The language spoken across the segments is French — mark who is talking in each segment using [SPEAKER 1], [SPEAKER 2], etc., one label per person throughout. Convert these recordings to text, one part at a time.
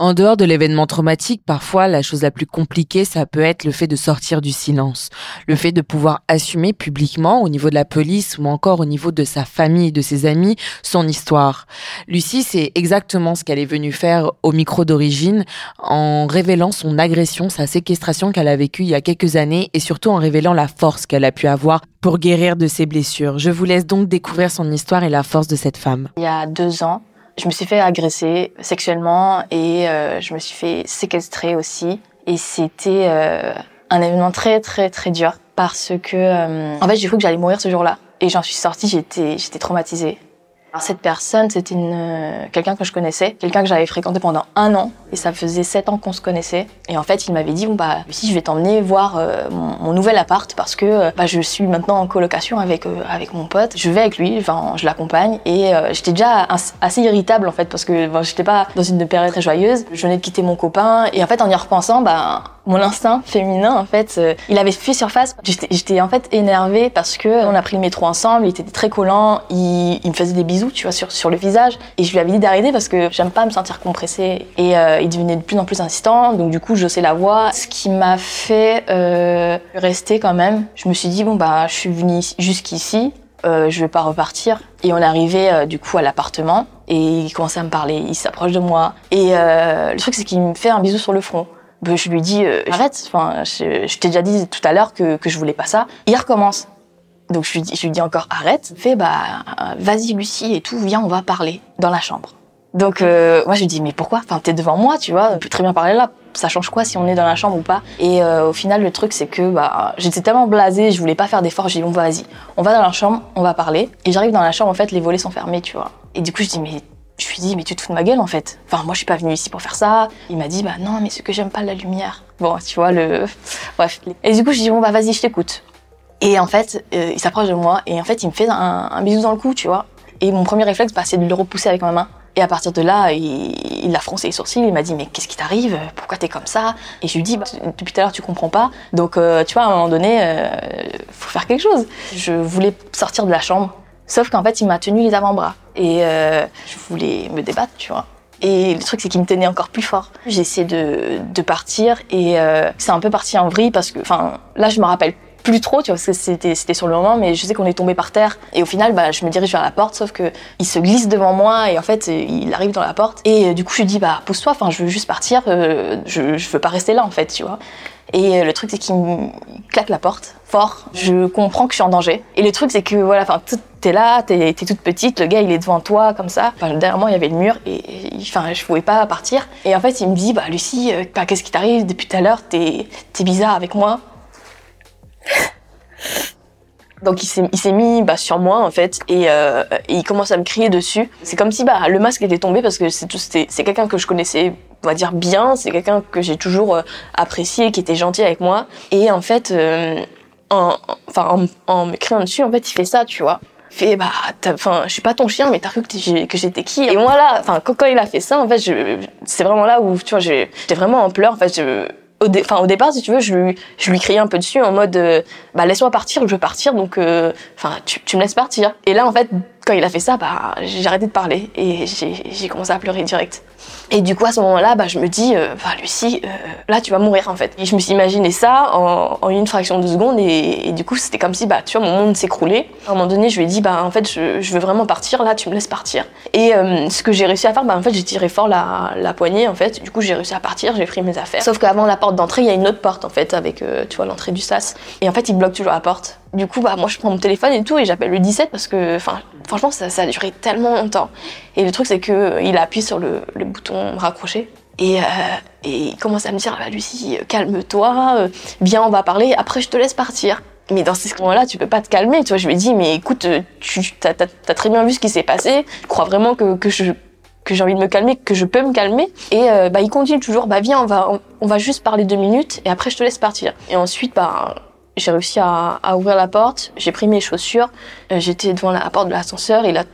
[SPEAKER 1] En dehors de l'événement traumatique, parfois la chose la plus compliquée, ça peut être le fait de sortir du silence, le fait de pouvoir assumer publiquement au niveau de la police ou encore au niveau de sa famille, de ses amis, son histoire. Lucie, c'est exactement ce qu'elle est venue faire au micro d'origine en révélant son agression, sa séquestration qu'elle a vécue il y a quelques années et surtout en révélant la force qu'elle a pu avoir pour guérir de ses blessures. Je vous laisse donc découvrir son histoire et la force de cette femme.
[SPEAKER 2] Il y a deux ans, je me suis fait agresser sexuellement et euh, je me suis fait séquestrer aussi. Et c'était euh, un événement très très très dur parce que euh, en fait j'ai cru que j'allais mourir ce jour-là et j'en suis sortie j'étais j'étais traumatisée cette personne, c'était une euh, quelqu'un que je connaissais, quelqu'un que j'avais fréquenté pendant un an, et ça faisait sept ans qu'on se connaissait. Et en fait, il m'avait dit bon bah si je vais t'emmener voir euh, mon, nouvel appart parce que euh, bah, je suis maintenant en colocation avec avec mon pote. Je vais avec lui, enfin je l'accompagne, et j'étais déjà assez irritable en fait parce que j'étais pas dans une période très joyeuse. Je venais de quitter mon copain, et en fait en y repensant, bah mon instinct féminin en fait il avait fait surface j'étais en fait énervée parce que on a pris le métro ensemble il était très collant il me faisait des bisous tu vois, sur, sur le visage. Et je lui avais dit d'arrêter parce que j'aime pas me sentir compressée. Et euh, il devenait de plus en plus insistant, donc du coup, je sais la voix. Ce qui m'a fait euh, rester quand même. Je me suis dit, bon, bah, je suis venue jusqu'ici, euh, je vais pas repartir. Et on arrivé euh, du coup à l'appartement et il commençait à me parler, il s'approche de moi. Et euh, le truc, c'est qu'il me fait un bisou sur le front. Ben, je lui dis arrête, enfin, je, je t'ai déjà dit tout à l'heure que, que je voulais pas ça. il recommence. Donc je lui dis, je lui dis encore arrête. Fait bah vas-y Lucie et tout, viens on va parler dans la chambre. Donc euh, moi je lui dis mais pourquoi? Enfin t'es devant moi tu vois, on peut très bien parler là. Ça change quoi si on est dans la chambre ou pas? Et euh, au final le truc c'est que bah j'étais tellement blasée, je voulais pas faire d'efforts. J'ai dit bon vas-y, on va dans la chambre, on va parler. Et j'arrive dans la chambre en fait les volets sont fermés tu vois. Et du coup je dis mais je lui dis mais tu te fous de ma gueule en fait. Enfin moi je suis pas venue ici pour faire ça. Il m'a dit bah non mais ce que j'aime pas la lumière. Bon tu vois le bref. Et du coup je dis bon bah vas-y je t'écoute. Et en fait, euh, il s'approche de moi et en fait, il me fait un, bisou dans le cou, tu vois. Et mon premier réflexe, bah, c'est de le repousser avec ma main. Et à partir de là, il, il a froncé les sourcils, il m'a dit mais qu'est-ce qui t'arrive? Pourquoi t'es comme ça? Et je lui dis bah, depuis tout à l'heure tu comprends pas, donc euh, tu vois à un moment donné, euh, faut faire quelque chose. Je voulais sortir de la chambre, sauf qu'en fait il m'a tenu les avant-bras et euh, je voulais me débattre, tu vois. Et le truc, c'est qu'il me tenait encore plus fort. J'ai essayé de, partir et c'est un peu parti en vrille parce que, enfin, là, je me rappelle plus trop, tu vois, parce que c'était, sur le moment, mais je sais qu'on est tombé par terre. Et au final, bah, je me dirige vers la porte, sauf que il se glisse devant moi et en fait, il arrive dans la porte. Et euh, du coup, je lui dis, bah, pousse-toi, enfin, je veux juste partir, euh, je, je veux pas rester là, en fait, tu vois. Et euh, le truc, c'est qu'il claque la porte fort. Je comprends que je suis en danger. Et le truc, c'est que voilà, enfin, t'es là, t'es, es toute petite, le gars, il est devant toi, comme ça. Enfin, derrière moi, il y avait le mur et, enfin, je pouvais pas partir. Et en fait, il me dit, bah, Lucie, bah, qu'est-ce qui t'arrive depuis tout à l'heure? T'es, t'es bizarre avec moi. Donc il s'est, mis bah, sur moi en fait et, euh, et, il commence à me crier dessus. C'est comme si bah, le masque était tombé parce que c'est, quelqu'un que je connaissais, on va dire bien, c'est quelqu'un que j'ai toujours euh, apprécié, qui était gentil avec moi. Et en fait, euh, en, me criant dessus, en fait, il fait ça, tu vois. Il fait bah, enfin, je suis pas ton chien, mais t'as cru que, j'étais qui? Et moi là, enfin, quand, il a fait ça, en fait, c'est vraiment là où tu vois, j'étais vraiment en pleurs. Au, départ, si tu veux, je lui, je criais un peu dessus en mode euh, bah laisse-moi partir, je veux partir, donc euh, tu, tu me laisses partir. Et là, en fait, quand il a fait ça, bah j'ai arrêté de parler et j'ai commencé à pleurer direct. Et du coup, à ce moment-là, bah, je me dis, euh, bah, Lucie, euh, là, tu vas mourir, en fait. Et je me suis imaginé ça en, une fraction de seconde, et, du coup, c'était comme si, bah, tu vois, mon monde s'écroulait. À un moment donné, je lui ai dit, bah, en fait, je, veux vraiment partir, là, tu me laisses partir. Et euh, ce que j'ai réussi à faire, bah, en fait, j'ai tiré fort la, poignée, en fait. Du coup, j'ai réussi à partir, j'ai pris mes affaires. Sauf qu'avant la porte d'entrée, il y a une autre porte, en fait, avec, tu vois, l'entrée du sas. Et en fait, il bloque toujours la porte. Du coup, bah, moi, je prends mon téléphone et tout, et j'appelle le 17 parce que, enfin, franchement, ça, a duré tellement longtemps. Et le truc, c'est que il appuie sur le, le bouton raccrocher. Et, euh, et, il commence à me dire, bah, Lucie, calme-toi, euh, viens, on va parler, après je te laisse partir. Mais dans ces moments-là, tu peux pas te calmer. Tu vois, je lui ai dit, mais écoute, tu as, as, très bien vu ce qui s'est passé. Tu crois vraiment que, que je que j'ai envie de me calmer, que je peux me calmer? Et euh, bah, il continue toujours, bah viens, on va, on, va juste parler deux minutes et après je te laisse partir. Et ensuite, bah, j'ai réussi à, ouvrir la porte, j'ai pris mes chaussures, j'étais devant la porte de l'ascenseur, il a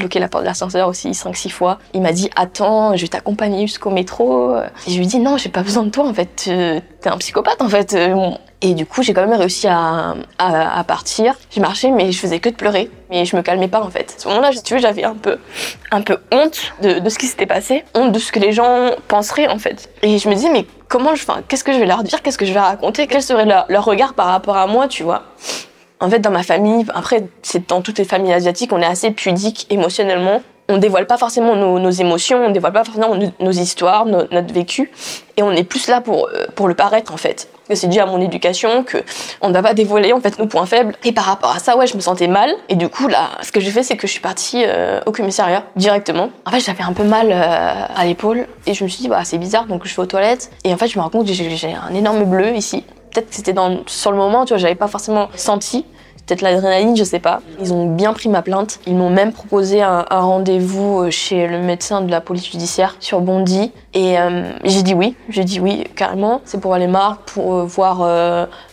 [SPEAKER 2] bloqué la porte de l'ascenseur aussi 5-6 fois. Il m'a dit attends, je vais t'accompagner jusqu'au métro. Et je lui ai dit non, j'ai pas besoin de toi en fait. T'es un psychopathe en fait. Et du coup, j'ai quand même réussi à, à, partir. J'ai marché, mais je faisais que de pleurer. Mais je me calmais pas, en fait. À ce moment-là, tu veux, j'avais un peu, un peu honte de, de ce qui s'était passé. Honte de ce que les gens penseraient, en fait. Et je me disais, mais comment je, qu'est-ce que je vais leur dire? Qu'est-ce que je vais raconter? Quel serait leur regard par rapport à moi, tu vois? En fait, dans ma famille, après, c'est dans toutes les familles asiatiques, on est assez pudique émotionnellement on dévoile pas forcément nos, émotions, on dévoile pas forcément nos, histoires, notre vécu, et on est plus là pour euh, pour le paraître en fait. C'est dû à mon éducation, que on ne va pas dévoiler en fait nos points faibles. Et par rapport à ça, ouais, je me sentais mal. Et du coup là, ce que j'ai fait, c'est que je suis partie euh, au commissariat directement. En fait, j'avais un peu mal euh, à l'épaule, et je me suis dit bah c'est bizarre, donc je vais aux toilettes. Et en fait, je me rends compte que j'ai un énorme bleu ici. Peut-être que c'était dans sur le moment, tu vois, j'avais pas forcément senti peut-être l'adrénaline, je sais pas. Ils ont bien pris ma plainte. Ils m'ont même proposé un, rendez-vous euh, chez le médecin de la police judiciaire sur Bondy. Et euh, j'ai dit oui, j'ai dit oui, carrément. C'est pour aller marre, pour euh, voir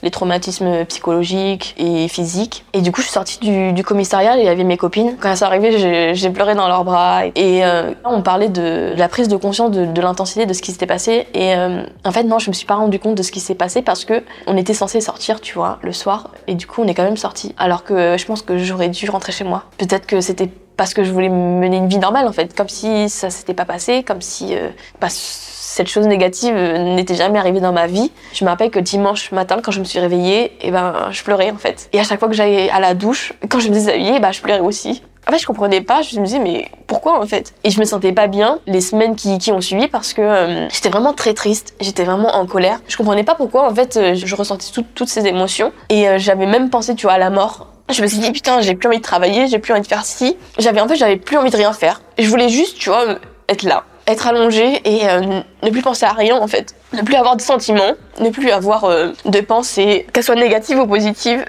[SPEAKER 2] les traumatismes psychologiques et physiques. Et du coup, je suis sortie du, commissariat et il y avait mes copines. Quand elles sont arrivées, j'ai pleuré dans leurs bras. Et on parlait de, la prise de conscience de, l'intensité de ce qui s'était passé. Et en fait, non, je me suis pas rendu compte de ce qui s'est passé parce que on était censé sortir, tu vois, le soir. Et du coup, on est quand même sorti alors que je pense que j'aurais dû rentrer chez moi. Peut-être que c'était parce que je voulais mener une vie normale en fait, comme si ça s'était pas passé, comme si euh, cette chose négative euh, n'était jamais arrivée dans ma vie. Je me rappelle que dimanche matin, quand je me suis réveillée, eh ben je pleurais en fait. Et à chaque fois que j'allais à la douche, quand je me déshabillais, bah je pleurais aussi. En fait, je comprenais pas. Je me disais, mais pourquoi en fait? Et je me sentais pas bien les semaines qui, qui ont suivi parce que euh, j'étais vraiment très triste. J'étais vraiment en colère. Je comprenais pas pourquoi en fait euh, je ressentais toutes ces émotions et euh, j'avais même pensé, tu vois, à la mort. Je me suis dit putain, j'ai plus envie de travailler, j'ai plus envie de faire ci. J'avais en fait, j'avais plus envie de rien faire. Je voulais juste, tu vois, être là, être allongée et ne plus penser à rien en fait, ne plus avoir de sentiments, ne plus avoir de pensées, qu'elles soient négatives ou positives.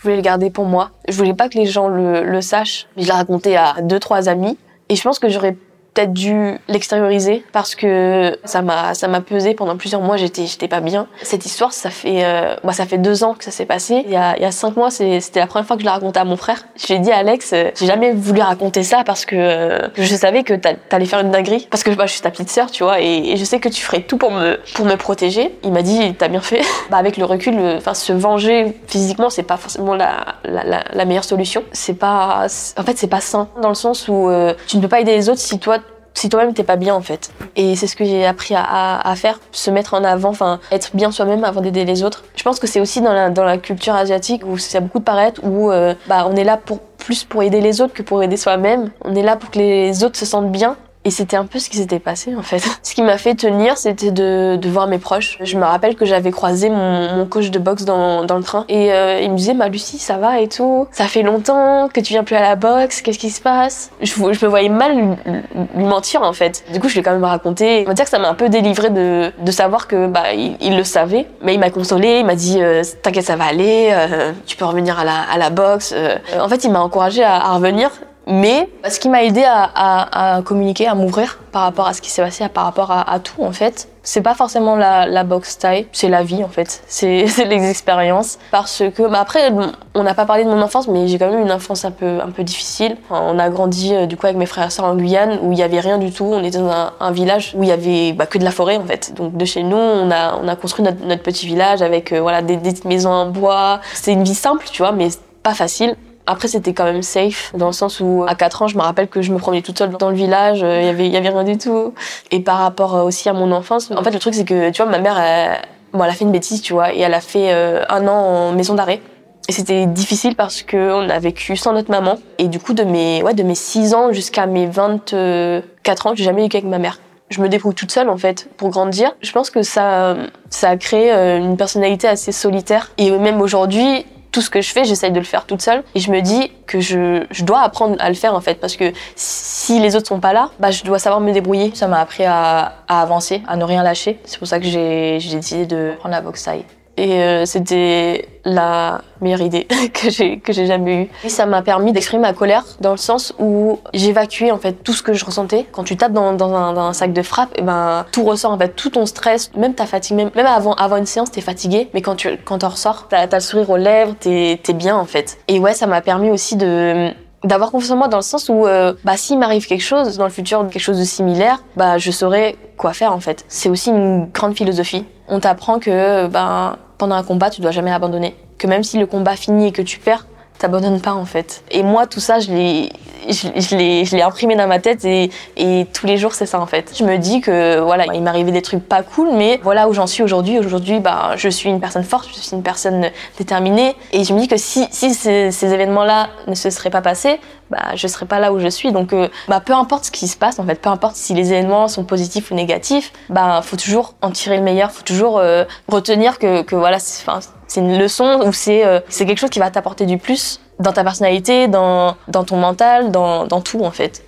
[SPEAKER 2] Je voulais le garder pour moi. Je voulais pas que les gens le, le sachent. Je l'ai raconté à deux, trois amis. Et je pense que j'aurais peut-être dû l'extérioriser parce que ça m'a ça m'a pesé pendant plusieurs mois j'étais j'étais pas bien. Cette histoire ça fait euh, bah, ça fait deux ans que ça s'est passé. Il y a il y a cinq mois c'était la première fois que je l'ai raconté à mon frère. J'ai dit à Alex euh, j'ai jamais voulu raconter ça parce que euh, je savais que t'allais faire une dinguerie. Parce que bah, je suis ta petite sœur tu vois et, je sais que tu ferais tout pour me pour me protéger. Il m'a dit t'as bien fait. Bah avec le recul enfin se venger physiquement c'est pas forcément la, la, la, meilleure solution. C'est pas en fait c'est pas sain dans le sens où tu ne peux pas aider les autres si toi si toi-même t'es pas bien en fait. Et c'est ce que j'ai appris à, faire, se mettre en avant, enfin être bien soi-même avant d'aider les autres. Je pense que c'est aussi dans la, dans la culture asiatique où ça a beaucoup de paraître, où euh, bah, on est là pour plus pour aider les autres que pour aider soi-même. On est là pour que les autres se sentent bien et c'était un peu ce qui s'était passé en fait. Ce qui m'a fait tenir, c'était de, de, voir mes proches. Je me rappelle que j'avais croisé mon, mon, coach de boxe dans, dans le train et euh, il me disait "Ma Lucie, ça va et tout. Ça fait longtemps que tu viens plus à la boxe. Qu'est-ce qui se passe? Je, je, me voyais mal lui, mentir en fait. Du coup, je l'ai quand même raconté. On va dire que ça m'a un peu délivré de, de savoir que bah il, le savait, mais il m'a consolé. Il m'a dit euh, "T'inquiète, ça va aller. Euh, tu peux revenir à la, à la boxe." en fait, il m'a encouragé à, à revenir mais ce qui m'a aidé à, communiquer, à m'ouvrir par rapport à ce qui s'est passé, par rapport à, tout en fait, c'est pas forcément la, box style, c'est la vie en fait, c'est les expériences. Parce que, après, on n'a pas parlé de mon enfance, mais j'ai quand même une enfance un peu, difficile. on a grandi euh, du coup avec mes frères et sœurs en Guyane où il y avait rien du tout. On était dans un, village où il y avait bah, que de la forêt en fait. Donc de chez nous, on a, on a construit notre, petit village avec euh, voilà des, des maisons en bois. C'est une vie simple, tu vois, mais pas facile. Après, c'était quand même safe, dans le sens où, à 4 ans, je me rappelle que je me promenais toute seule dans le village, euh, il y avait, y avait rien du tout. Et par rapport euh, aussi à mon enfance, en fait, le truc, c'est que, tu vois, ma mère, elle, bon, elle a fait une bêtise, tu vois, et elle a fait euh, un an en maison d'arrêt. Et c'était difficile parce qu'on a vécu sans notre maman. Et du coup, de mes, ouais, de mes 6 ans jusqu'à mes 24 ans, j'ai jamais vécu avec ma mère je me débrouille toute seule en fait pour grandir. Je pense que ça, ça a créé une personnalité assez solitaire. Et même aujourd'hui, tout ce que je fais, j'essaye de le faire toute seule. Et je me dis que je, je dois apprendre à le faire en fait, parce que si les autres sont pas là, bah je dois savoir me débrouiller. Ça m'a appris à, à, avancer, à ne rien lâcher. C'est pour ça que j'ai décidé de prendre la boxe taille. Et euh, c'était la meilleure idée que j'ai que j'ai jamais eue. Et ça m'a permis d'exprimer ma colère dans le sens où j'évacuais en fait tout ce que je ressentais. Quand tu tapes dans, dans, un, dans un, sac de frappe, et eh ben tout ressort en fait, tout ton stress, même ta fatigue, même, même avant avant une séance, t'es fatigué, mais quand tu quand t'en ressors, t'as as le sourire aux lèvres, t'es es bien en fait. Et ouais, ça m'a permis aussi de d'avoir confiance en moi dans le sens où euh, bah s'il m'arrive quelque chose dans le futur quelque chose de similaire bah je saurais quoi faire en fait c'est aussi une grande philosophie on t'apprend que bah, pendant un combat tu dois jamais abandonner que même si le combat finit et que tu perds t'abandonnes pas en fait et moi tout ça je l'ai je, je imprimé dans ma tête et, et tous les jours c'est ça en fait. Je me dis que voilà, il m'arrivait des trucs pas cool, mais voilà où j'en suis aujourd'hui. Aujourd'hui, bah, je suis une personne forte, je suis une personne déterminée et je me dis que si, si ces, ces événements-là ne se seraient pas passés, bah, je serais pas là où je suis. Donc, euh, bah, peu importe ce qui se passe, en fait, peu importe si les événements sont positifs ou négatifs, bah, faut toujours en tirer le meilleur, faut toujours euh, retenir que, que voilà, c'est une leçon ou c'est euh, c'est quelque chose qui va t'apporter du plus dans ta personnalité, dans, dans ton mental, dans, dans tout en fait.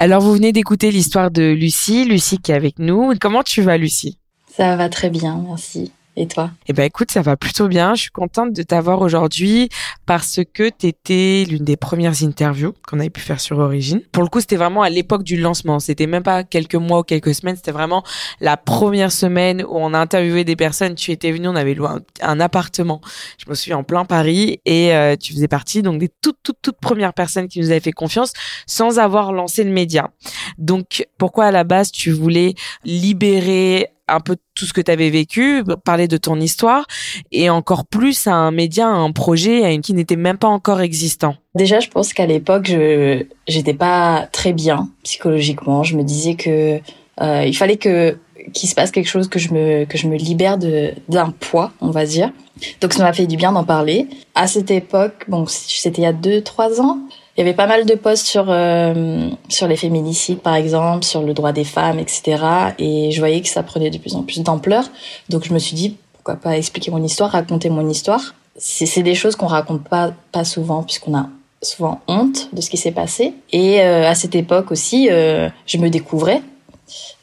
[SPEAKER 1] Alors vous venez d'écouter l'histoire de Lucie, Lucie qui est avec nous. Comment tu vas Lucie?
[SPEAKER 2] Ça va très bien, merci. Et toi?
[SPEAKER 1] Eh ben écoute, ça va plutôt bien. Je suis contente de t'avoir aujourd'hui parce que tu étais l'une des premières interviews qu'on avait pu faire sur Origine. Pour le coup, c'était vraiment à l'époque du lancement. C'était même pas quelques mois ou quelques semaines. C'était vraiment la première semaine où on a interviewé des personnes. Tu étais venu, on avait loué un, appartement. Je me suis en plein Paris et euh, tu faisais partie donc des toutes toutes toutes premières personnes qui nous avaient fait confiance sans avoir lancé le média. Donc pourquoi à la base tu voulais libérer un peu tout ce que tu avais vécu, parler de ton histoire et encore plus à un média, à un projet à une qui n'était même pas encore existant.
[SPEAKER 2] Déjà, je pense qu'à l'époque, je j'étais pas très bien psychologiquement. Je me disais que euh, il fallait que qu'il se passe quelque chose que je me que je me libère de d'un poids, on va dire. Donc ça m'a fait du bien d'en parler. À cette époque, bon, c'était il y a deux trois ans. Il y avait pas mal de posts sur euh, sur les féminicides par exemple, sur le droit des femmes, etc. Et je voyais que ça prenait de plus en plus d'ampleur. Donc je me suis dit pourquoi pas expliquer mon histoire, raconter mon histoire. C'est des choses qu'on raconte pas pas souvent puisqu'on a souvent honte de ce qui s'est passé. Et euh, à cette époque aussi, euh, je me découvrais.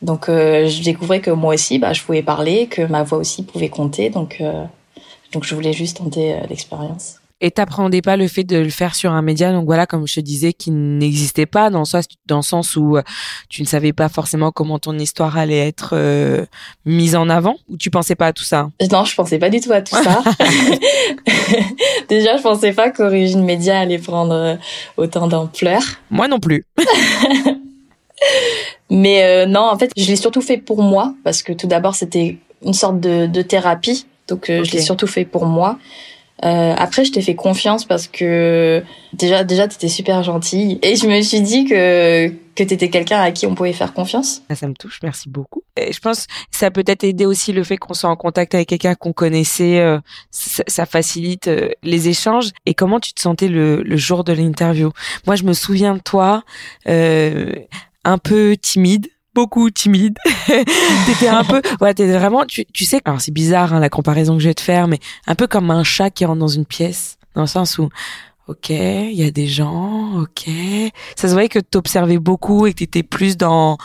[SPEAKER 2] Donc je découvrais que moi aussi, bah, je pouvais parler, que ma voix aussi pouvait compter. Donc donc je voulais juste tenter l'expérience
[SPEAKER 1] et t'appréhendais pas le fait de le faire sur un média. Donc voilà comme je te disais qui n'existait pas dans le sens dans le sens où euh, tu ne savais pas forcément comment ton histoire allait être euh, mise en avant. Ou tu pensais pas à tout ça?
[SPEAKER 2] Non je pensais pas du tout à tout ça. Déjà je pensais pas qu'Origine Média allait prendre euh, autant d'ampleur.
[SPEAKER 1] Moi non plus.
[SPEAKER 2] Mais non en fait je l'ai surtout fait pour moi parce que tout d'abord c'était une sorte de, de thérapie. Donc je l'ai surtout fait pour moi euh, après, je t'ai fait confiance parce que déjà, déjà, t'étais super gentille et je me suis dit que que t'étais quelqu'un à qui on pouvait faire confiance.
[SPEAKER 1] Ça, me touche, merci beaucoup. Et je pense que ça peut être aidé aussi le fait qu'on soit en contact avec quelqu'un qu'on connaissait, euh, ça, facilite euh, les échanges. Et comment tu te sentais le, le jour de l'interview? Moi, je me souviens de toi, euh, un peu timide beaucoup timide. t'étais un peu, ouais, t'étais vraiment, tu, tu sais, alors c'est bizarre hein, la comparaison que je vais te faire, mais un peu comme un chat qui rentre dans une pièce, dans le sens où, ok, il y a des gens, ok, ça se voyait que t'observais beaucoup et que t'étais plus dans,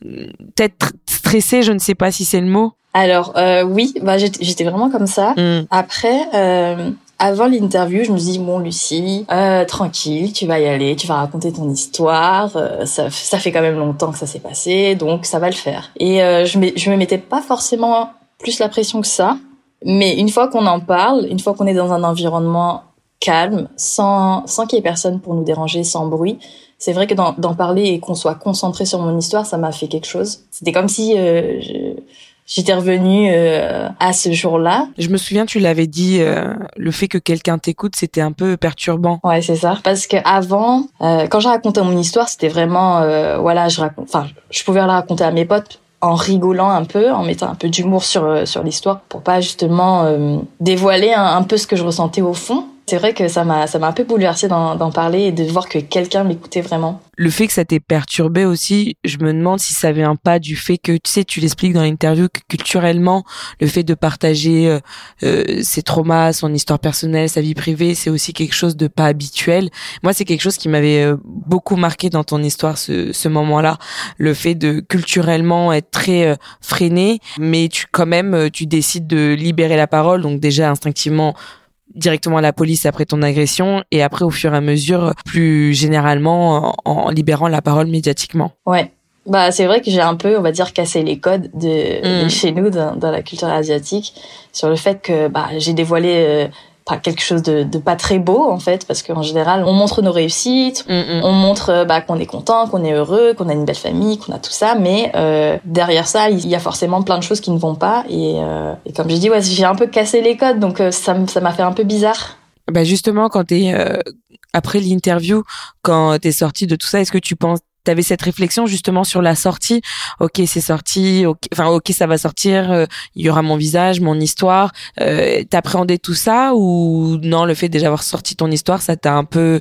[SPEAKER 1] peut-être stressé, je ne sais pas si c'est le mot.
[SPEAKER 2] Alors euh, oui, bah j'étais vraiment comme ça. Hmm. Après, euh, avant l'interview, je me dis bon Lucie, euh, tranquille, tu vas y aller, tu vas raconter ton histoire. Euh, ça, ça fait quand même longtemps que ça s'est passé, donc ça va le faire. Et euh, je, me, je me mettais pas forcément plus la pression que ça, mais une fois qu'on en parle, une fois qu'on est dans un environnement calme, sans sans qu'il y ait personne pour nous déranger, sans bruit, c'est vrai que d'en parler et qu'on soit concentré sur mon histoire, ça m'a fait quelque chose. C'était comme si euh, je, j'étais revenue euh, à ce jour-là.
[SPEAKER 1] Je me souviens, tu l'avais dit, euh, le fait que quelqu'un t'écoute, c'était un peu perturbant.
[SPEAKER 2] Ouais, c'est ça. Parce que avant, euh, quand je racontais mon histoire, c'était vraiment, voilà, je raconte, enfin, je pouvais la raconter à mes potes en rigolant un peu, en mettant un peu d'humour sur sur l'histoire pour pas justement dévoiler un, peu ce que je ressentais au fond. C'est vrai que ça m'a ça m'a un peu bouleversé d'en parler et de voir que quelqu'un m'écoutait vraiment.
[SPEAKER 1] Le fait que ça t'ait perturbé aussi, je me demande si ça vient pas du fait que tu sais tu l'expliques dans l'interview que culturellement le fait de partager euh, euh, ses traumas, son histoire personnelle, sa vie privée, c'est aussi quelque chose de pas habituel. Moi, c'est quelque chose qui m'avait euh, beaucoup marqué dans ton histoire ce, ce moment-là, le fait de culturellement être très freiné, mais tu quand même tu décides de libérer la parole, donc déjà instinctivement directement à la police après ton agression et après au fur et à mesure plus généralement en, libérant la parole médiatiquement.
[SPEAKER 2] Ouais. Bah, c'est vrai que j'ai un peu, on va dire, cassé les codes de,
[SPEAKER 1] Mm.
[SPEAKER 2] chez nous dans, dans la culture asiatique sur le fait que bah, j'ai dévoilé euh, pas quelque chose de, de pas très beau en fait, parce qu'en général, on montre nos réussites,
[SPEAKER 1] Mm, mm.
[SPEAKER 2] on montre euh, bah, qu'on est content, qu'on est heureux, qu'on a une belle famille, qu'on a tout ça, mais euh, derrière ça, il y a forcément plein de choses qui ne vont pas. Et, euh, et comme j'ai dit, ouais, j'ai un peu cassé les codes, donc euh, ça m'a fait un peu bizarre.
[SPEAKER 1] Bah justement, quand t'es euh, après l'interview, quand t'es sorti de tout ça, est-ce que tu penses T'avais cette réflexion justement sur la sortie. Ok, c'est sorti. ok- Enfin, ok, ça va sortir. euh, Il y aura mon visage, mon histoire. Euh, T'appréhendais tout ça ou non Le fait déjà avoir sorti ton histoire, ça t'a un peu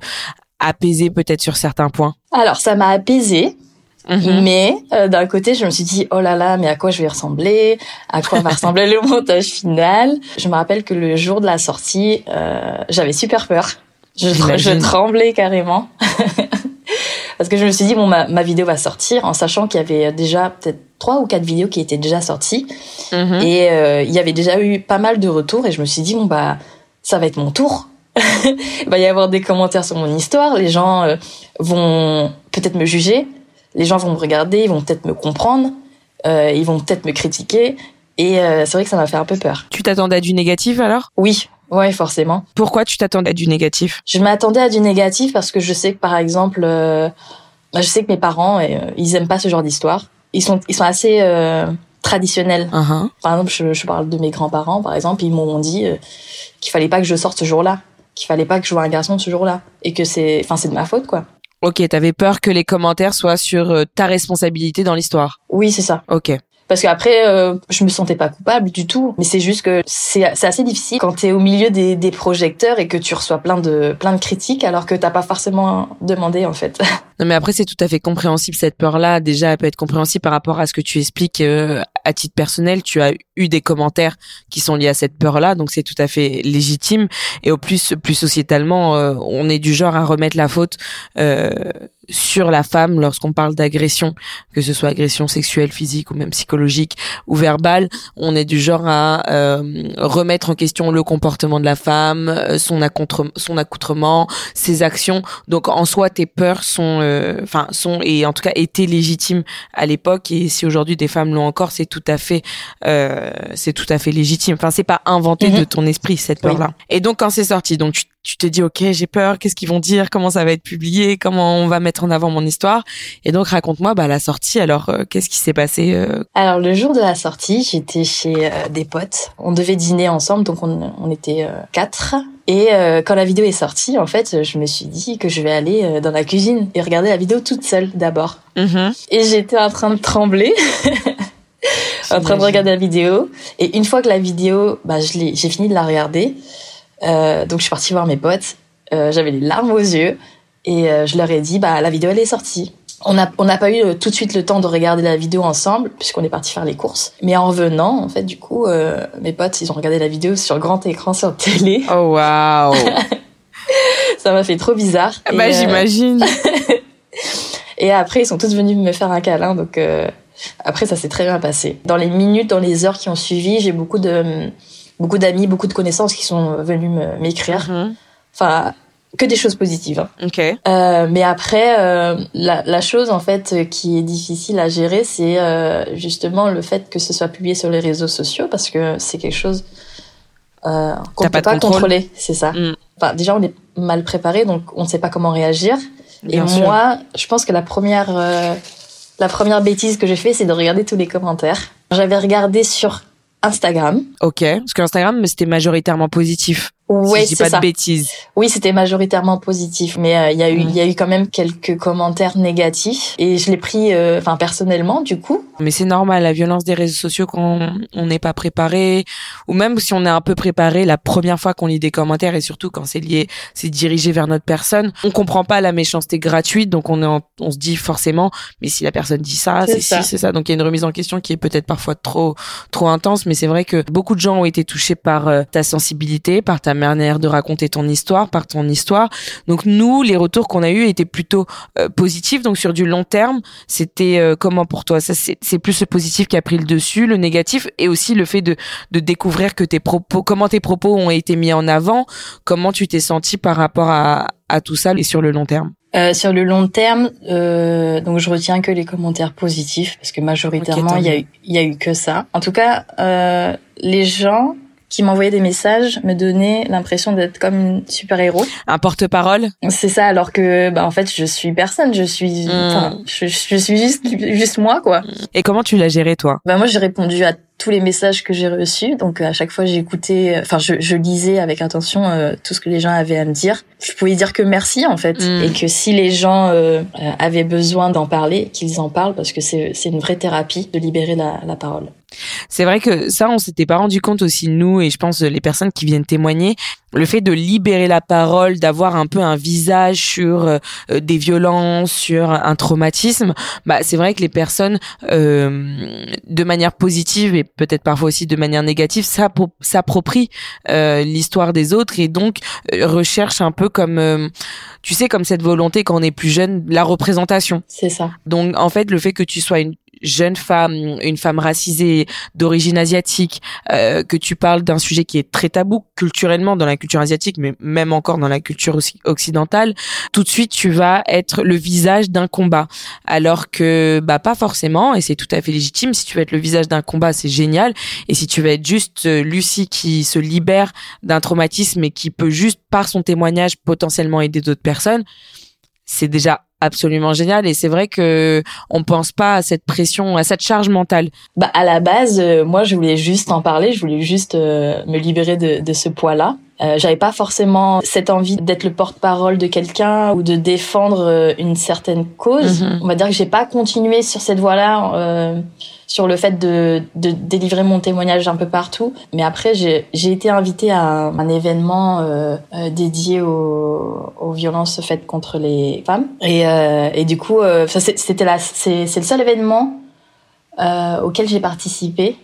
[SPEAKER 1] apaisé peut-être sur certains points?
[SPEAKER 2] Alors ça m'a apaisé,
[SPEAKER 1] Mhm.
[SPEAKER 2] Mais euh, d'un côté, je me suis dit oh là là, mais à quoi je vais ressembler? À quoi va ressembler le montage final? Je me rappelle que le jour de la sortie, euh, j'avais super peur. Je, tremblais carrément parce que je me suis dit bon ma, ma vidéo va sortir en sachant qu'il y avait déjà peut-être trois ou quatre vidéos qui étaient déjà sorties
[SPEAKER 1] Mhm.
[SPEAKER 2] et euh, il y avait déjà eu pas mal de retours et je me suis dit bon bah ça va être mon tour. Il va y avoir des commentaires sur mon histoire, les gens euh, vont peut-être me juger, les gens vont me regarder, ils vont peut-être me comprendre, euh, ils vont peut-être me critiquer et c'est vrai que ça m'a fait un peu peur.
[SPEAKER 1] Tu t'attendais à du négatif alors?
[SPEAKER 2] Oui, ouais forcément.
[SPEAKER 1] Pourquoi tu t'attendais à du négatif?
[SPEAKER 2] Je m'attendais à du négatif parce que je sais que par exemple, euh, bah, je sais que mes parents, euh, ils aiment pas ce genre d'histoire. Ils sont, ils sont assez euh, traditionnels.
[SPEAKER 1] Mhm.
[SPEAKER 2] Par exemple, je, je parle de mes grands-parents, par exemple, ils m'ont dit qu'il fallait pas que je sorte ce jour-là, qu'il fallait pas que je vois un garçon ce jour-là, et que c'est, enfin, c'est de ma faute, quoi.
[SPEAKER 1] Ok, t'avais peur que les commentaires soient sur ta responsabilité dans l'histoire?
[SPEAKER 2] Oui, c'est ça.
[SPEAKER 1] Ok.
[SPEAKER 2] Parce qu'après, euh, je me sentais pas coupable du tout, mais c'est juste que c'est assez difficile quand t'es au milieu des, des projecteurs et que tu reçois plein de plein de critiques alors que t'as pas forcément demandé en fait.
[SPEAKER 1] Non, mais après, c'est tout à fait compréhensible, cette peur-là. Déjà, elle peut être compréhensible par rapport à ce que tu expliques euh, à titre personnel. Tu as eu des commentaires qui sont liés à cette peur-là, donc c'est tout à fait légitime. Et au plus, plus sociétalement, euh, on est du genre à remettre la faute euh, sur la femme lorsqu'on parle d'agression, que ce soit agression sexuelle, physique ou même psychologique ou verbale. On est du genre à euh, remettre en question le comportement de la femme, euh, son, son accoutrement, ses actions. Donc en soi, tes peurs sont, euh, enfin, sont et en tout cas étaient légitimes à l'époque. Et si aujourd'hui des femmes l'ont encore, c'est tout à fait, euh, c'est tout à fait légitime. Enfin, c'est pas inventé
[SPEAKER 2] Mhm.
[SPEAKER 1] de ton esprit cette
[SPEAKER 2] Oui.
[SPEAKER 1] peur-là. Et donc quand c'est sorti, donc tu, tu te dis ok, j'ai peur. Qu'est-ce qu'ils vont dire Comment ça va être publié Comment on va mettre en avant mon histoire Et donc raconte-moi, bah la sortie. Alors euh, qu'est-ce qui s'est passé euh,
[SPEAKER 2] Alors le jour de la sortie, j'étais chez euh, des potes. On devait dîner ensemble, donc on, on était quatre. Et quand la vidéo est sortie, en fait, je me suis dit que je vais aller dans la cuisine et regarder la vidéo toute seule d'abord. Et j'étais en train de trembler, en train de regarder la vidéo. Et une fois que la vidéo, bah, je l'ai, j'ai fini de la regarder. Euh, donc je suis partie voir mes potes. Euh, j'avais les larmes aux yeux et euh, je leur ai dit, bah la vidéo elle est sortie. On n'a on n'a pas eu tout de suite le temps de regarder la vidéo ensemble puisqu'on est parti faire les courses. Mais en revenant, en fait, du coup, mes potes ils ont regardé la vidéo sur grand écran sur télé.
[SPEAKER 1] Oh waouh
[SPEAKER 2] Ça m'a fait trop bizarre. Et,
[SPEAKER 1] Bah j'imagine.
[SPEAKER 2] Et après, ils sont tous venus me faire un câlin, donc après, ça s'est très bien passé. Dans les minutes, dans les heures qui ont suivi, j'ai beaucoup de beaucoup d'amis, beaucoup de connaissances qui sont venus m'écrire.
[SPEAKER 1] Mhm.
[SPEAKER 2] Enfin, que des choses positives. hein. Euh, mais après, euh, la, la chose en fait qui est difficile à gérer, c'est euh, justement le fait que ce soit publié sur les réseaux sociaux, parce que c'est quelque chose qu'on ne peut pas
[SPEAKER 1] contrôle.
[SPEAKER 2] contrôler. C'est ça.
[SPEAKER 1] Mm.
[SPEAKER 2] Enfin, déjà, on est mal préparé, donc on ne sait pas comment réagir.
[SPEAKER 1] Bien
[SPEAKER 2] et
[SPEAKER 1] sûr.
[SPEAKER 2] moi, je pense que la première, la première bêtise que j'ai fait, c'est de regarder tous les commentaires. J'avais regardé sur Instagram.
[SPEAKER 1] Ok. Parce qu'Instagram, mais c'était majoritairement positif.
[SPEAKER 2] Ouais,
[SPEAKER 1] si je dis
[SPEAKER 2] c'est
[SPEAKER 1] pas
[SPEAKER 2] ça.
[SPEAKER 1] de bêtises.
[SPEAKER 2] Oui, c'était majoritairement positif, mais euh, il y a eu, il
[SPEAKER 1] Mm.
[SPEAKER 2] y a eu quand même quelques commentaires négatifs et je l'ai pris, euh, enfin personnellement, du coup.
[SPEAKER 1] Mais c'est normal, la violence des réseaux sociaux quand on n'est pas préparé, ou même si on est un peu préparé, la première fois qu'on lit des commentaires et surtout quand c'est lié, c'est dirigé vers notre personne, on comprend pas la méchanceté gratuite, donc on est, en- on se dit forcément, mais si la personne dit ça,
[SPEAKER 2] C'est
[SPEAKER 1] si, c'est ça. Donc il y a une remise en question qui est peut-être parfois trop, trop intense, mais c'est vrai que beaucoup de gens ont été touchés par euh, ta sensibilité, par ta manière de raconter ton histoire, par ton histoire. Donc nous, les retours qu'on a eus étaient plutôt euh, positifs. Donc sur du long terme, c'était euh, comment pour toi? Ça, c'est plus le positif qui a pris le dessus, le négatif, et aussi le fait de de découvrir que tes propos, comment tes propos ont été mis en avant, comment tu t'es senti par rapport à à tout ça et sur le long terme?
[SPEAKER 2] Euh, sur le long terme, euh, donc je retiens que les commentaires positifs parce que majoritairement il y a eu, il y a eu que ça. En tout cas, euh, les gens qui m'envoyait des messages me donnait l'impression d'être comme une super héros.
[SPEAKER 1] Un porte-parole.
[SPEAKER 2] C'est ça, alors que bah en fait je suis personne, je suis, hmm. je, je, suis juste juste moi quoi.
[SPEAKER 1] Et comment tu l'as géré toi?
[SPEAKER 2] Bah moi j'ai répondu à tous les messages que j'ai reçus. Donc à chaque fois j'écoutais, enfin je, je, lisais avec attention euh, tout ce que les gens avaient à me dire. Je pouvais dire que merci en fait, hmm. et que si les gens euh, avaient besoin d'en parler, qu'ils en parlent parce que c'est c'est une vraie thérapie de libérer la, la parole.
[SPEAKER 1] C'est vrai que ça, on s'était pas rendu compte aussi nous et je pense les personnes qui viennent témoigner, le fait de libérer la parole, d'avoir un peu un visage sur euh, des violences, sur un traumatisme, bah c'est vrai que les personnes euh, de manière positive et peut-être parfois aussi de manière négative s'approprient euh, l'histoire des autres et donc euh, recherchent un peu comme tu sais comme cette volonté quand on est plus jeune la représentation.
[SPEAKER 2] C'est ça.
[SPEAKER 1] Donc en fait le fait que tu sois une jeune femme, une femme racisée d'origine asiatique, euh, que tu parles d'un sujet qui est très tabou culturellement dans la culture asiatique, mais même encore dans la culture occidentale, tout de suite tu vas être le visage d'un combat. Alors que bah pas forcément, et c'est tout à fait légitime. Si tu veux être le visage d'un combat, c'est génial. Et si tu veux être juste euh, Lucie qui se libère d'un traumatisme et qui peut juste par son témoignage potentiellement aider d'autres personnes, c'est déjà absolument génial et c'est vrai que on pense pas à cette pression, à cette charge mentale.
[SPEAKER 2] Bah à la base, euh, moi je voulais juste en parler, je voulais juste euh, me libérer de, de ce poids-là. Euh, j'avais pas forcément cette envie d'être le porte-parole de quelqu'un ou de défendre euh, une certaine cause. Mhm. On va dire que j'ai pas continué sur cette voie-là, sur le fait de, de, délivrer mon témoignage un peu partout. Mais après, j'ai été invitée à un, événement euh, dédié aux, aux, violences faites contre les femmes. Et, et du coup, c'était c'est le seul événement auquel j'ai participé.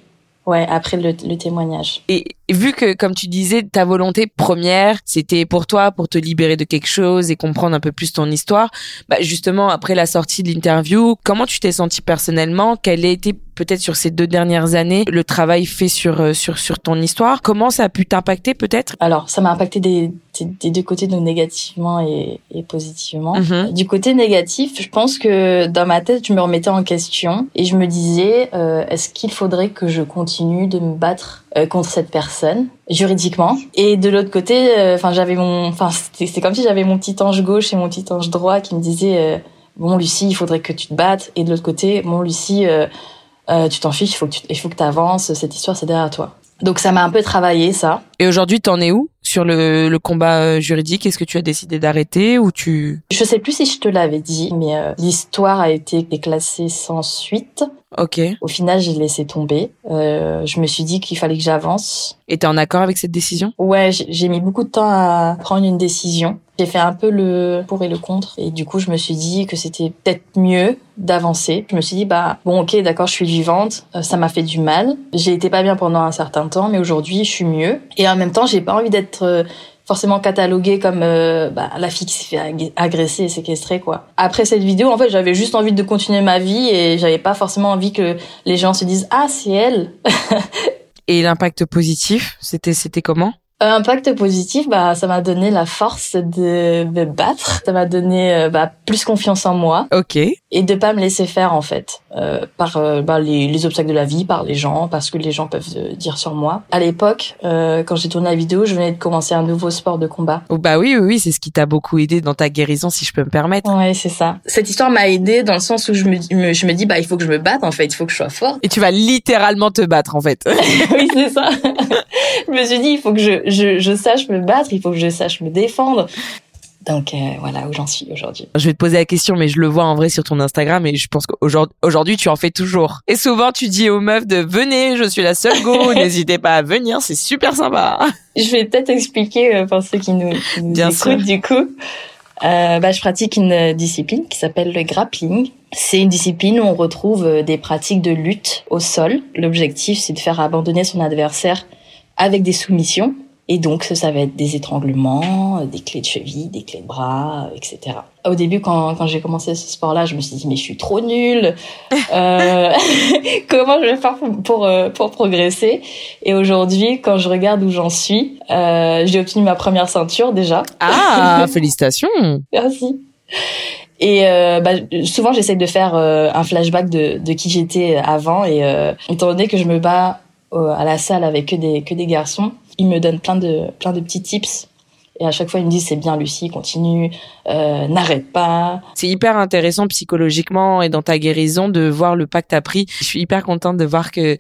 [SPEAKER 2] Ouais, après le, le témoignage.
[SPEAKER 1] Et vu que, comme tu disais, ta volonté première, c'était pour toi, pour te libérer de quelque chose et comprendre un peu plus ton histoire, bah justement, après la sortie de l'interview, comment tu t'es senti personnellement? Quel a été peut-être sur ces deux dernières années le travail fait sur euh, sur sur ton histoire Comment ça a pu t'impacter peut-être?
[SPEAKER 2] Alors, ça m'a impacté des, des, deux côtés, donc négativement et, et positivement. Mm-hmm. Du côté négatif, je pense que dans ma tête, je me remettais en question et je me disais, euh, est-ce qu'il faudrait que je continue de me battre euh, contre cette personne juridiquement? Et de l'autre côté euh, enfin j'avais mon enfin c'est comme si j'avais mon petit ange gauche et mon petit ange droit qui me disaient euh, bon Lucie il faudrait que tu te battes et de l'autre côté bon Lucie tu t'en fiches il faut que tu, faut que avances cette histoire c'est derrière toi. Donc ça m'a un peu travaillé ça.
[SPEAKER 1] Et aujourd'hui t'en es où? Sur le, le combat juridique Est-ce que tu as décidé d'arrêter ou tu
[SPEAKER 2] Je sais plus si je te l'avais dit, mais l'histoire a été classée sans suite.
[SPEAKER 1] Ok.
[SPEAKER 2] Au final, j'ai laissé tomber. Euh, je me suis dit qu'il fallait que j'avance.
[SPEAKER 1] Et t'es en accord avec cette décision?
[SPEAKER 2] Ouais, j'ai mis beaucoup de temps à prendre une décision. J'ai fait un peu le pour et le contre. Et du coup, je me suis dit que c'était peut-être mieux d'avancer. Je me suis dit, bah, bon, ok, d'accord, je suis vivante. Euh, ça m'a fait du mal. J'ai été pas bien pendant un certain temps, mais aujourd'hui, je suis mieux. Et en même temps, j'ai pas envie d'être euh, forcément cataloguée comme euh, bah, la fille qui s'est fait agresser et séquestrer quoi. Après cette vidéo, en fait, j'avais juste envie de continuer ma vie et j'avais pas forcément envie que les gens se disent ah c'est elle.
[SPEAKER 1] et l'impact positif, c'était c'était comment?
[SPEAKER 2] Un impact positif, bah, ça m'a donné la force de me battre. Ça m'a donné euh, bah, plus confiance en moi.
[SPEAKER 1] Ok.
[SPEAKER 2] Et de pas me laisser faire en fait euh, par euh, bah, les, les, obstacles de la vie, par les gens, parce que les gens peuvent euh, dire sur moi. À l'époque, quand j'ai tourné la vidéo, je venais de commencer un nouveau sport de combat.
[SPEAKER 1] Oh, bah oui, oui, oui c'est ce qui t'a beaucoup aidé dans ta guérison, si je peux me permettre.
[SPEAKER 2] Ouais, c'est ça. Cette histoire m'a aidé dans le sens où je me, je me dis bah il faut que je me batte en fait, il faut que je sois forte.
[SPEAKER 1] Et tu vas littéralement te battre en fait.
[SPEAKER 2] oui, c'est ça. je me suis dit il faut que je je, je sache me battre, il faut que je sache me défendre. Donc euh, voilà où j'en suis aujourd'hui.
[SPEAKER 1] Je vais te poser la question, mais je le vois en vrai sur ton Instagram et je pense qu'aujourd'hui tu en fais toujours. Et souvent tu dis aux meufs de venez, je suis la seule go, n'hésitez pas à venir, c'est super sympa.
[SPEAKER 2] Je vais peut-être expliquer euh, pour ceux qui nous, Bien écoutent du coup. Euh, bah, je pratique une discipline qui s'appelle le grappling. C'est une discipline où on retrouve des pratiques de lutte au sol. L'objectif, c'est de faire abandonner son adversaire avec des soumissions et donc, ça va être des étranglements, des clés de cheville, des clés de bras, etc. Au début, quand, quand j'ai commencé ce sport-là, je me suis dit, mais je suis trop nulle. euh, comment je vais faire pour, pour, euh, pour progresser? Et aujourd'hui, quand je regarde où j'en suis, euh, j'ai obtenu ma première ceinture déjà.
[SPEAKER 1] Ah, félicitations
[SPEAKER 2] Merci. Et euh, bah, souvent, j'essaie de faire euh, un flashback de, de qui j'étais avant. Et euh, étant donné que je me bats à la salle avec que des, que des garçons, ils me donnent plein de, plein de petits tips. Et à chaque fois, ils me disent c'est bien, Lucie, continue, n'arrête pas.
[SPEAKER 1] C'est hyper intéressant psychologiquement et dans ta guérison de voir le pas que t'as pris. Je suis hyper contente de voir que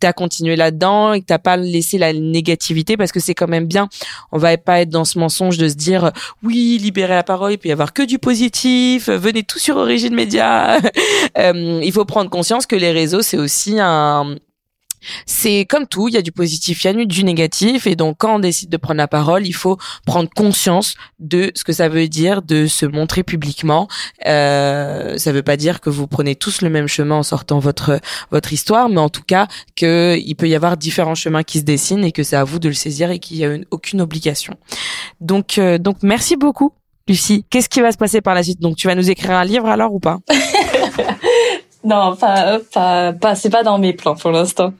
[SPEAKER 1] t'as continué là-dedans et que t'as pas laissé la négativité parce que c'est quand même bien. On va pas être dans ce mensonge de se dire oui, libérer la parole, il peut y avoir que du positif, venez tout sur Origine Média. Euh, il faut prendre conscience que les réseaux c'est aussi un c'est comme tout, il y a du positif, il y a du négatif, et donc quand on décide de prendre la parole, il faut prendre conscience de ce que ça veut dire de se montrer publiquement. Euh, ça veut pas dire que vous prenez tous le même chemin en sortant votre votre histoire, mais en tout cas que il peut y avoir différents chemins qui se dessinent et que c'est à vous de le saisir et qu'il y a aucune obligation. Donc euh, donc merci beaucoup. Lucie, qu'est-ce qui va se passer par la suite? Donc tu vas nous écrire un livre alors ou pas?
[SPEAKER 2] Non, pas, pas, pas, c'est pas dans mes plans pour l'instant.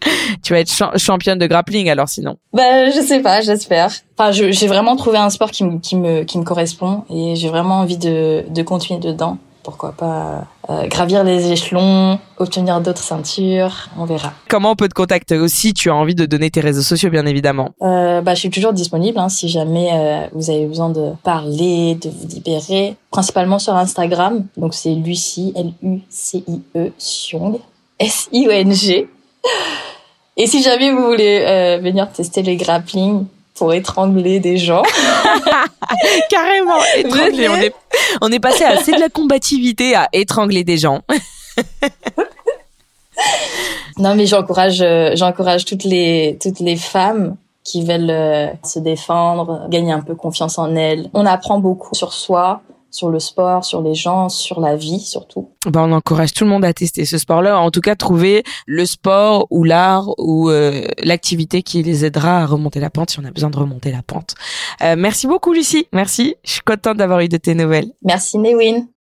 [SPEAKER 1] Tu vas être championne de grappling alors sinon.
[SPEAKER 2] Bah, je sais pas, j'espère. Enfin, j'ai vraiment trouvé un sport qui me, qui me, qui me correspond et j'ai vraiment envie de, de continuer dedans pourquoi pas euh, gravir les échelons, obtenir d'autres ceintures, on verra.
[SPEAKER 1] Comment on peut te contacter aussi Tu as envie de donner tes réseaux sociaux, bien évidemment?
[SPEAKER 2] Euh, bah, je suis toujours disponible hein, si jamais euh, vous avez besoin de parler, de vous libérer, principalement sur Instagram. Donc c'est Lucie, L-U-C-I-E, Sion, S-I-O-N-G. Et si jamais vous voulez venir tester les grappling, pour étrangler des gens.
[SPEAKER 1] Carrément, étrangler. On est, on est passé assez de la combativité à étrangler des gens.
[SPEAKER 2] non, mais j'encourage, euh, j'encourage toutes les, toutes les femmes qui veulent euh, se défendre, gagner un peu confiance en elles. On apprend beaucoup sur soi, sur le sport, sur les gens, sur la vie surtout.
[SPEAKER 1] Ben, on encourage tout le monde à tester ce sport-là, en tout cas trouver le sport ou l'art ou euh, l'activité qui les aidera à remonter la pente si on a besoin de remonter la pente. Euh, merci beaucoup Lucie, merci. Je suis contente d'avoir eu de tes nouvelles.
[SPEAKER 2] Merci Newin.